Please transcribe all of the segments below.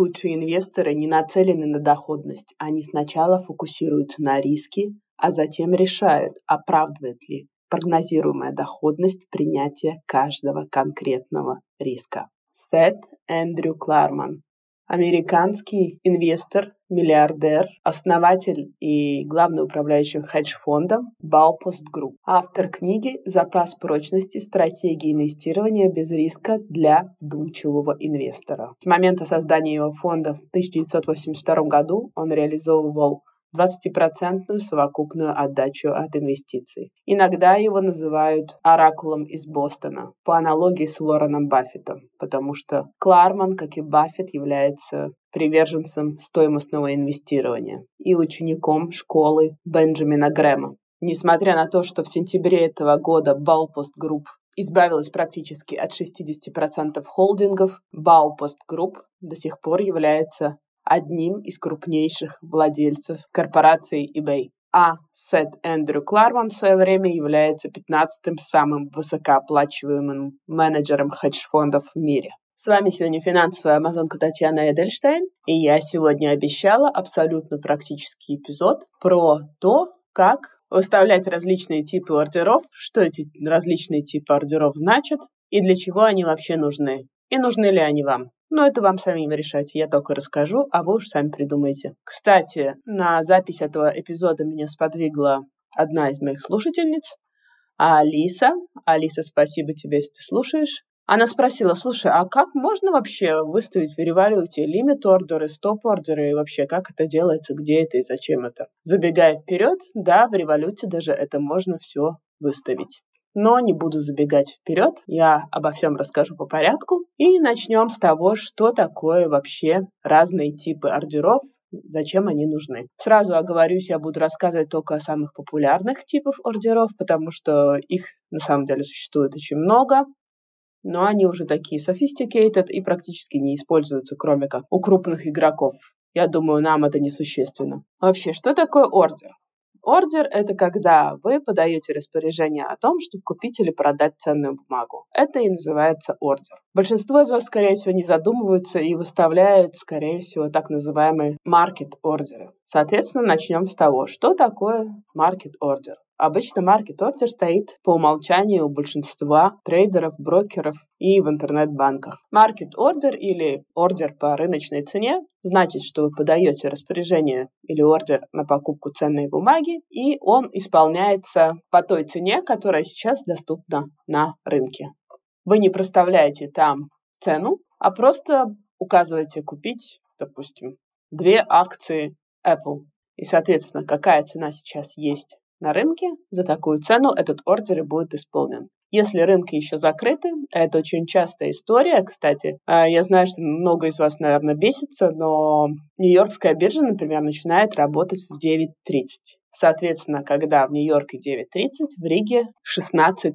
Лучшие инвесторы не нацелены на доходность. Они сначала фокусируются на риске, а затем решают, оправдывает ли прогнозируемая доходность принятия каждого конкретного риска. Сет Эндрю Кларман американский инвестор, миллиардер, основатель и главный управляющий хедж-фондом Baupost Group. Автор книги «Запас прочности. Стратегии инвестирования без риска для вдумчивого инвестора». С момента создания его фонда в 1982 году он реализовывал 20% совокупную отдачу от инвестиций. Иногда его называют оракулом из Бостона, по аналогии с Уорреном Баффетом, потому что Кларман, как и Баффет, является приверженцем стоимостного инвестирования и учеником школы Бенджамина Грэма. Несмотря на то, что в сентябре этого года Baupost Group избавилась практически от 60% холдингов, Baupost Group до сих пор является одним из крупнейших владельцев корпорации eBay. А Сет Эндрю Кларман в свое время является 15-м самым высокооплачиваемым менеджером хедж-фондов в мире. С вами сегодня финансовая амазонка Татьяна Эдельштейн, и я сегодня обещала абсолютно практический эпизод про то, как выставлять различные типы ордеров, что эти различные типы ордеров значат и для чего они вообще нужны, и нужны ли они вам. Но это вам самим решать. Я только расскажу, а вы уж сами придумайте. Кстати, на запись этого эпизода меня сподвигла одна из моих слушательниц, Алиса. Алиса, спасибо тебе, если ты слушаешь. Она спросила, слушай, а как можно вообще выставить в революте лимит ордеры, стоп ордеры и вообще как это делается, где это и зачем это? Забегая вперед, да, в революте даже это можно все выставить. Но не буду забегать вперед, я обо всем расскажу по порядку. И начнем с того, что такое вообще разные типы ордеров, зачем они нужны. Сразу оговорюсь, я буду рассказывать только о самых популярных типах ордеров, потому что их на самом деле существует очень много, но они уже такие sophisticated и практически не используются, кроме как у крупных игроков. Я думаю, нам это несущественно. Вообще, что такое ордер? Ордер – это когда вы подаете распоряжение о том, чтобы купить или продать ценную бумагу. Это и называется ордер. Большинство из вас, скорее всего, не задумываются и выставляют, скорее всего, так называемые market ордеры. Соответственно, начнем с того, что такое market ордер. Обычно market order стоит по умолчанию у большинства трейдеров, брокеров и в интернет-банках. Market order или ордер по рыночной цене значит, что вы подаете распоряжение или ордер на покупку ценной бумаги, и он исполняется по той цене, которая сейчас доступна на рынке. Вы не проставляете там цену, а просто указываете купить, допустим, две акции Apple. И, соответственно, какая цена сейчас есть на рынке, за такую цену этот ордер и будет исполнен. Если рынки еще закрыты, а это очень частая история, кстати, а, я знаю, что много из вас, наверное, бесится, но Нью-Йоркская биржа, например, начинает работать в 9.30. Соответственно, когда в Нью-Йорке 9.30, в Риге 16.30.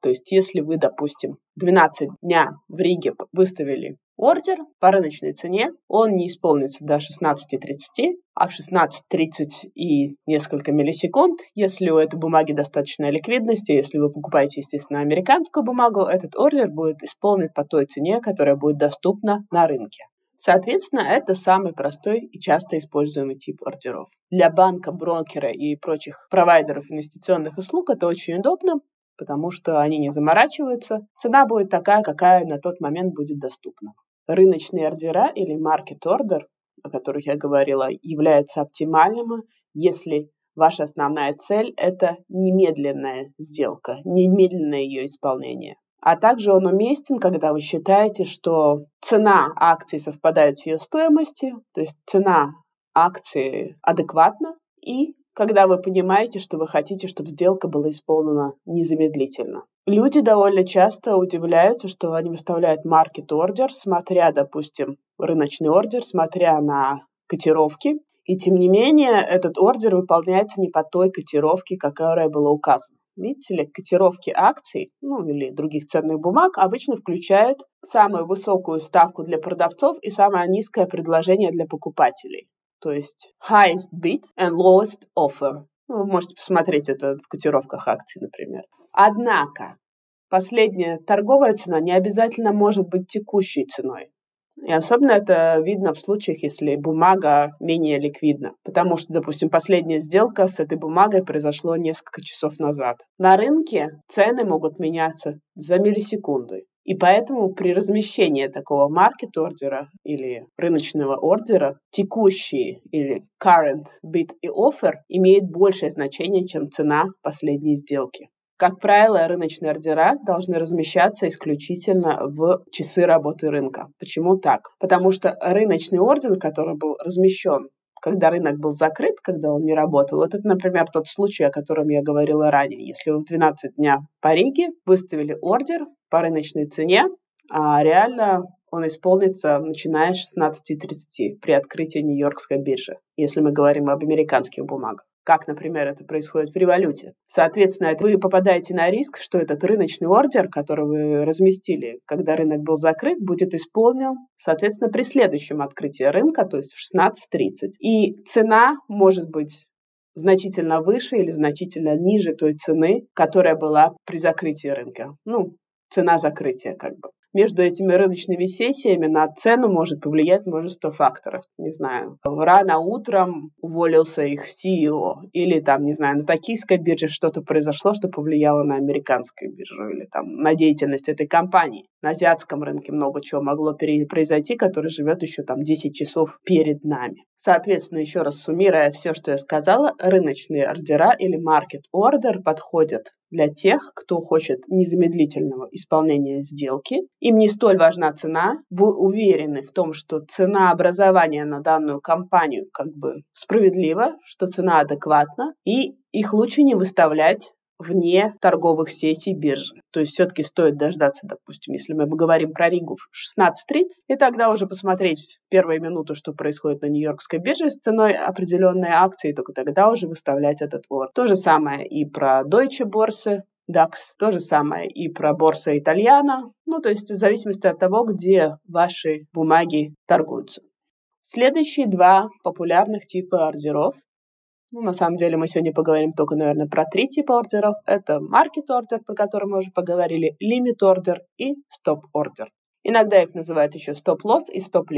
То есть, если вы, допустим, 12 дня в Риге выставили ордер по рыночной цене, он не исполнится до 16.30, а в 16.30 и несколько миллисекунд, если у этой бумаги достаточная ликвидности, если вы покупаете, естественно, американскую бумагу, этот ордер будет исполнен по той цене, которая будет доступна на рынке. Соответственно, это самый простой и часто используемый тип ордеров. Для банка, брокера и прочих провайдеров инвестиционных услуг это очень удобно, потому что они не заморачиваются. Цена будет такая, какая на тот момент будет доступна. Рыночные ордера или market order, о которых я говорила, являются оптимальным, если ваша основная цель – это немедленная сделка, немедленное ее исполнение. А также он уместен, когда вы считаете, что цена акции совпадает с ее стоимостью, то есть цена акции адекватна, и когда вы понимаете, что вы хотите, чтобы сделка была исполнена незамедлительно. Люди довольно часто удивляются, что они выставляют маркет ордер, смотря, допустим, рыночный ордер, смотря на котировки, и тем не менее этот ордер выполняется не по той котировке, которая была указана. Видите ли, котировки акций, ну или других ценных бумаг обычно включают самую высокую ставку для продавцов и самое низкое предложение для покупателей. То есть highest bid and lowest offer. Ну, вы можете посмотреть это в котировках акций, например. Однако, последняя торговая цена не обязательно может быть текущей ценой. И особенно это видно в случаях, если бумага менее ликвидна. Потому что, допустим, последняя сделка с этой бумагой произошло несколько часов назад. На рынке цены могут меняться за миллисекунды. И поэтому при размещении такого маркет-ордера или рыночного ордера текущий или current bid и offer имеет большее значение, чем цена последней сделки. Как правило, рыночные ордера должны размещаться исключительно в часы работы рынка. Почему так? Потому что рыночный ордер, который был размещен когда рынок был закрыт, когда он не работал. Вот это, например, тот случай, о котором я говорила ранее. Если вы в 12 дня по Риге выставили ордер по рыночной цене, а реально он исполнится начиная с 16.30 при открытии Нью-Йоркской биржи, если мы говорим об американских бумагах как, например, это происходит в революте. Соответственно, вы попадаете на риск, что этот рыночный ордер, который вы разместили, когда рынок был закрыт, будет исполнен, соответственно, при следующем открытии рынка, то есть в 16.30. И цена может быть значительно выше или значительно ниже той цены, которая была при закрытии рынка. Ну, цена закрытия как бы между этими рыночными сессиями на цену может повлиять множество факторов. Не знаю, рано утром уволился их CEO, или там, не знаю, на токийской бирже что-то произошло, что повлияло на американскую биржу, или там на деятельность этой компании. На азиатском рынке много чего могло произойти, который живет еще там 10 часов перед нами. Соответственно, еще раз суммируя все, что я сказала, рыночные ордера или market order подходят для тех, кто хочет незамедлительного исполнения сделки. Им не столь важна цена. Вы уверены в том, что цена образования на данную компанию как бы справедлива, что цена адекватна, и их лучше не выставлять вне торговых сессий биржи. То есть все-таки стоит дождаться, допустим, если мы говорим про Ригу в 16.30, и тогда уже посмотреть первые минуты, что происходит на Нью-Йоркской бирже с ценой определенной акции, и только тогда уже выставлять этот вор. То же самое и про Deutsche Börse, DAX. То же самое и про борса итальяна. Ну, то есть в зависимости от того, где ваши бумаги торгуются. Следующие два популярных типа ордеров ну, на самом деле мы сегодня поговорим только, наверное, про три типа ордеров. Это market order, про который мы уже поговорили, limit order и stop order. Иногда их называют еще loss и stop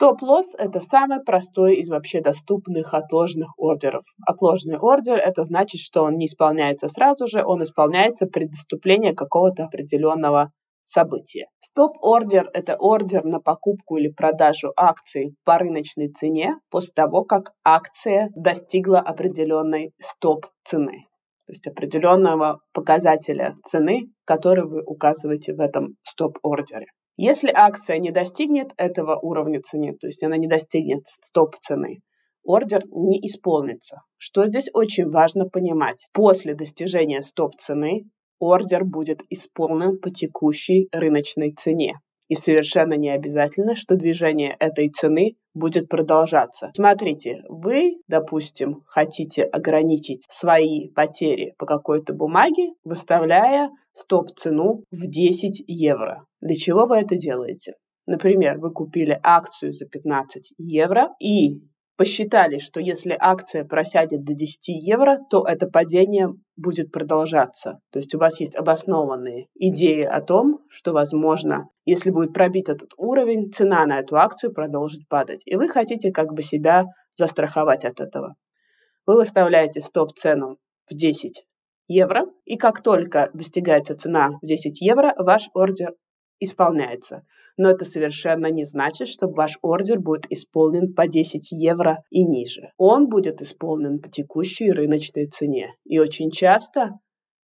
loss – это самый простой из вообще доступных отложенных ордеров. Отложенный ордер – это значит, что он не исполняется сразу же, он исполняется при доступлении какого-то определенного события. Стоп-ордер – это ордер на покупку или продажу акций по рыночной цене после того, как акция достигла определенной стоп-цены, то есть определенного показателя цены, который вы указываете в этом стоп-ордере. Если акция не достигнет этого уровня цены, то есть она не достигнет стоп-цены, ордер не исполнится. Что здесь очень важно понимать. После достижения стоп-цены ордер будет исполнен по текущей рыночной цене. И совершенно не обязательно, что движение этой цены будет продолжаться. Смотрите, вы, допустим, хотите ограничить свои потери по какой-то бумаге, выставляя стоп-цену в 10 евро. Для чего вы это делаете? Например, вы купили акцию за 15 евро и посчитали, что если акция просядет до 10 евро, то это падение будет продолжаться. То есть у вас есть обоснованные идеи о том, что, возможно, если будет пробит этот уровень, цена на эту акцию продолжит падать. И вы хотите как бы себя застраховать от этого. Вы выставляете стоп-цену в 10 евро, и как только достигается цена в 10 евро, ваш ордер исполняется. Но это совершенно не значит, что ваш ордер будет исполнен по 10 евро и ниже. Он будет исполнен по текущей рыночной цене. И очень часто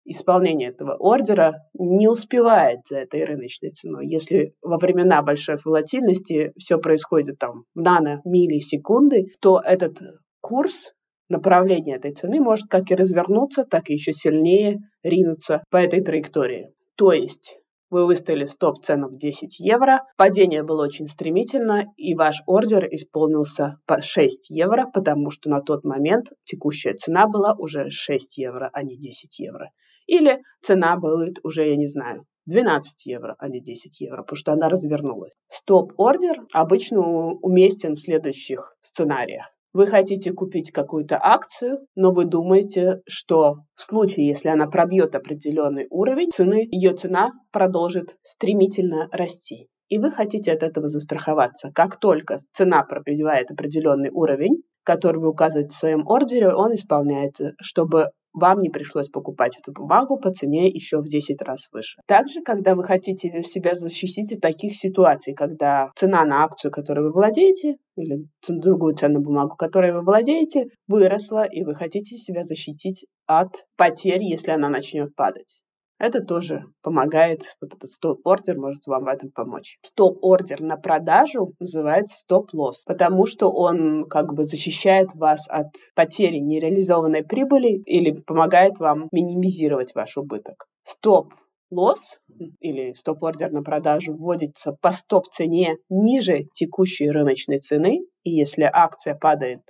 исполнение этого ордера не успевает за этой рыночной ценой. Если во времена большой волатильности все происходит там в нано-миллисекунды, то этот курс направление этой цены может как и развернуться, так и еще сильнее ринуться по этой траектории. То есть вы выставили стоп-цену в 10 евро, падение было очень стремительно, и ваш ордер исполнился по 6 евро, потому что на тот момент текущая цена была уже 6 евро, а не 10 евро. Или цена будет уже, я не знаю, 12 евро, а не 10 евро, потому что она развернулась. Стоп-ордер обычно уместен в следующих сценариях. Вы хотите купить какую-то акцию, но вы думаете, что в случае, если она пробьет определенный уровень цены, ее цена продолжит стремительно расти. и вы хотите от этого застраховаться. Как только цена пробивает определенный уровень, который вы указываете в своем ордере, он исполняется, чтобы вам не пришлось покупать эту бумагу по цене еще в 10 раз выше. Также, когда вы хотите себя защитить от таких ситуаций, когда цена на акцию, которой вы владеете, или другую ценную бумагу, которой вы владеете, выросла, и вы хотите себя защитить от потерь, если она начнет падать. Это тоже помогает, вот этот стоп-ордер может вам в этом помочь. Стоп-ордер на продажу называется стоп-лосс, потому что он как бы защищает вас от потери нереализованной прибыли или помогает вам минимизировать ваш убыток. Стоп лосс или стоп-ордер на продажу вводится по стоп-цене ниже текущей рыночной цены, и если акция падает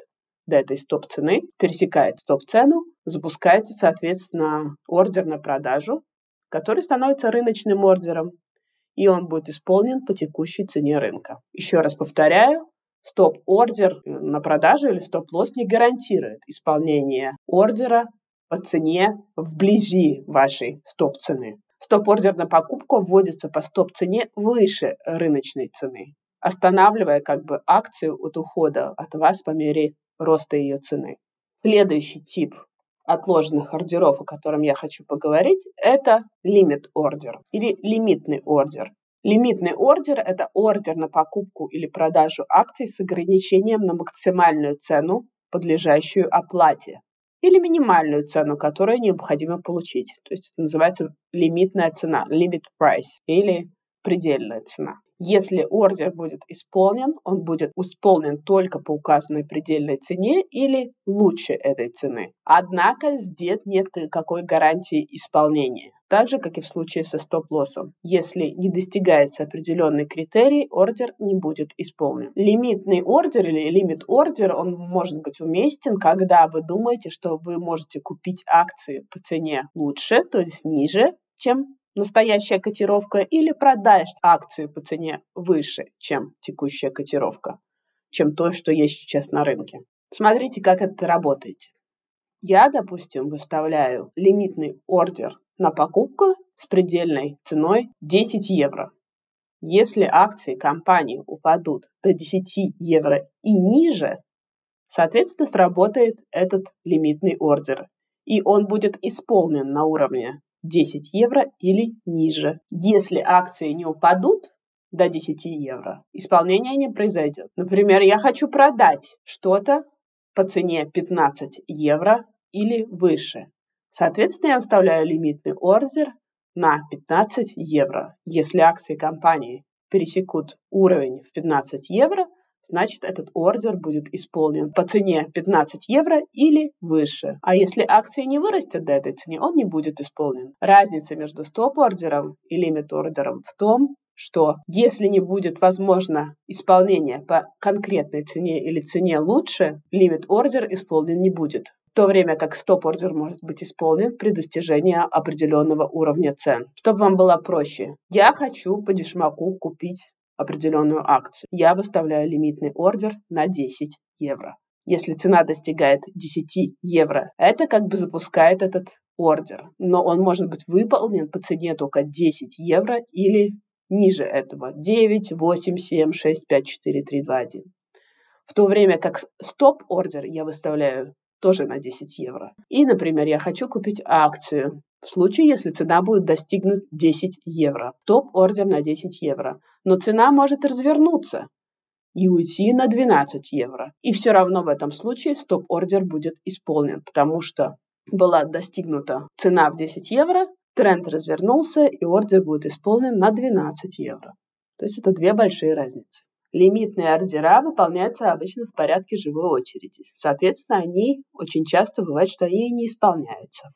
до этой стоп-цены, пересекает стоп-цену, запускается, соответственно, ордер на продажу, который становится рыночным ордером, и он будет исполнен по текущей цене рынка. Еще раз повторяю, стоп-ордер на продажу или стоп-лосс не гарантирует исполнение ордера по цене вблизи вашей стоп-цены. Стоп-ордер на покупку вводится по стоп-цене выше рыночной цены, останавливая как бы акцию от ухода от вас по мере роста ее цены. Следующий тип отложенных ордеров, о котором я хочу поговорить, это лимит ордер или лимитный ордер. Лимитный ордер – это ордер на покупку или продажу акций с ограничением на максимальную цену, подлежащую оплате, или минимальную цену, которую необходимо получить. То есть это называется лимитная цена, limit price, или предельная цена. Если ордер будет исполнен, он будет исполнен только по указанной предельной цене или лучше этой цены. Однако здесь нет никакой гарантии исполнения. Так же, как и в случае со стоп-лоссом. Если не достигается определенный критерий, ордер не будет исполнен. Лимитный ордер или лимит ордер, он может быть уместен, когда вы думаете, что вы можете купить акции по цене лучше, то есть ниже, чем настоящая котировка или продаешь акцию по цене выше, чем текущая котировка, чем то, что есть сейчас на рынке. Смотрите, как это работает. Я, допустим, выставляю лимитный ордер на покупку с предельной ценой 10 евро. Если акции компании упадут до 10 евро и ниже, соответственно, сработает этот лимитный ордер. И он будет исполнен на уровне 10 евро или ниже. Если акции не упадут до 10 евро, исполнение не произойдет. Например, я хочу продать что-то по цене 15 евро или выше. Соответственно, я выставляю лимитный ордер на 15 евро. Если акции компании пересекут уровень в 15 евро, значит этот ордер будет исполнен по цене 15 евро или выше. А если акция не вырастет до этой цены, он не будет исполнен. Разница между стоп-ордером и лимит-ордером в том, что если не будет возможно исполнение по конкретной цене или цене лучше, лимит-ордер исполнен не будет. В то время как стоп-ордер может быть исполнен при достижении определенного уровня цен. Чтобы вам было проще, я хочу по дешмаку купить определенную акцию. Я выставляю лимитный ордер на 10 евро. Если цена достигает 10 евро, это как бы запускает этот ордер. Но он может быть выполнен по цене только 10 евро или ниже этого. 9, 8, 7, 6, 5, 4, 3, 2, 1. В то время как стоп-ордер я выставляю тоже на 10 евро. И, например, я хочу купить акцию в случае, если цена будет достигнуть 10 евро. Топ-ордер на 10 евро. Но цена может развернуться и уйти на 12 евро. И все равно в этом случае стоп-ордер будет исполнен, потому что была достигнута цена в 10 евро, тренд развернулся, и ордер будет исполнен на 12 евро. То есть это две большие разницы. Лимитные ордера выполняются обычно в порядке живой очереди. Соответственно, они очень часто бывает, что они не исполняются.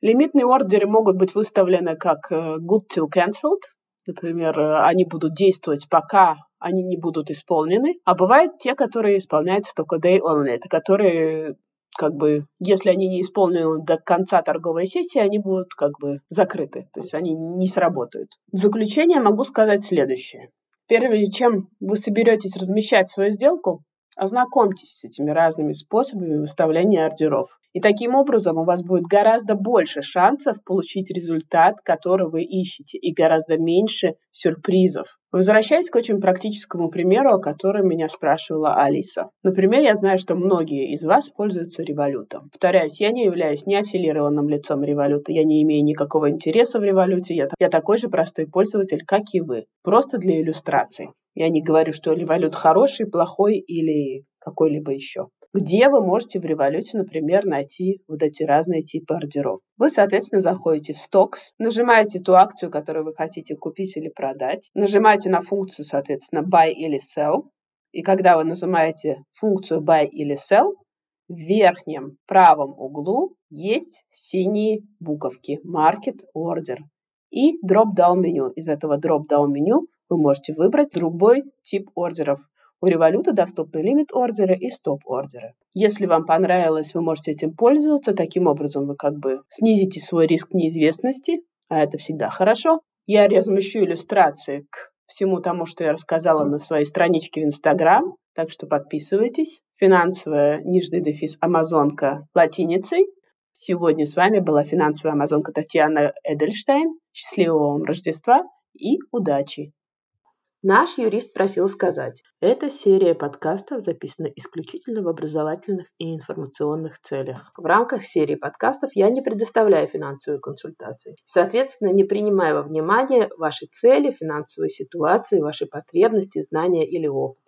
Лимитные ордеры могут быть выставлены как э, good till cancelled. Например, э, они будут действовать, пока они не будут исполнены. А бывают те, которые исполняются только day only. Это которые как бы, если они не исполнены до конца торговой сессии, они будут как бы закрыты, то есть они не сработают. В заключение могу сказать следующее. Прежде чем вы соберетесь размещать свою сделку, ознакомьтесь с этими разными способами выставления ордеров. И таким образом у вас будет гораздо больше шансов получить результат, который вы ищете, и гораздо меньше сюрпризов, Возвращаясь к очень практическому примеру, о котором меня спрашивала Алиса. Например, я знаю, что многие из вас пользуются револютом. Повторяюсь, я не являюсь не аффилированным лицом революта, я не имею никакого интереса в революте, я, я такой же простой пользователь, как и вы. Просто для иллюстрации. Я не говорю, что револют хороший, плохой или какой-либо еще где вы можете в революте, например, найти вот эти разные типы ордеров. Вы, соответственно, заходите в Stocks, нажимаете ту акцию, которую вы хотите купить или продать, нажимаете на функцию, соответственно, Buy или Sell, и когда вы нажимаете функцию Buy или Sell, в верхнем правом углу есть синие буковки Market Order и Drop-Down меню. Из этого Drop-Down меню вы можете выбрать другой тип ордеров – у революта доступны лимит ордеры и стоп ордеры. Если вам понравилось, вы можете этим пользоваться. Таким образом вы как бы снизите свой риск неизвестности, а это всегда хорошо. Я размещу иллюстрации к всему тому, что я рассказала на своей страничке в Инстаграм, так что подписывайтесь. Финансовая нижний дефис Амазонка латиницей. Сегодня с вами была финансовая амазонка Татьяна Эдельштейн. Счастливого вам Рождества и удачи! Наш юрист просил сказать, эта серия подкастов записана исключительно в образовательных и информационных целях. В рамках серии подкастов я не предоставляю финансовые консультации. Соответственно, не принимаю во внимание ваши цели, финансовые ситуации, ваши потребности, знания или опыт.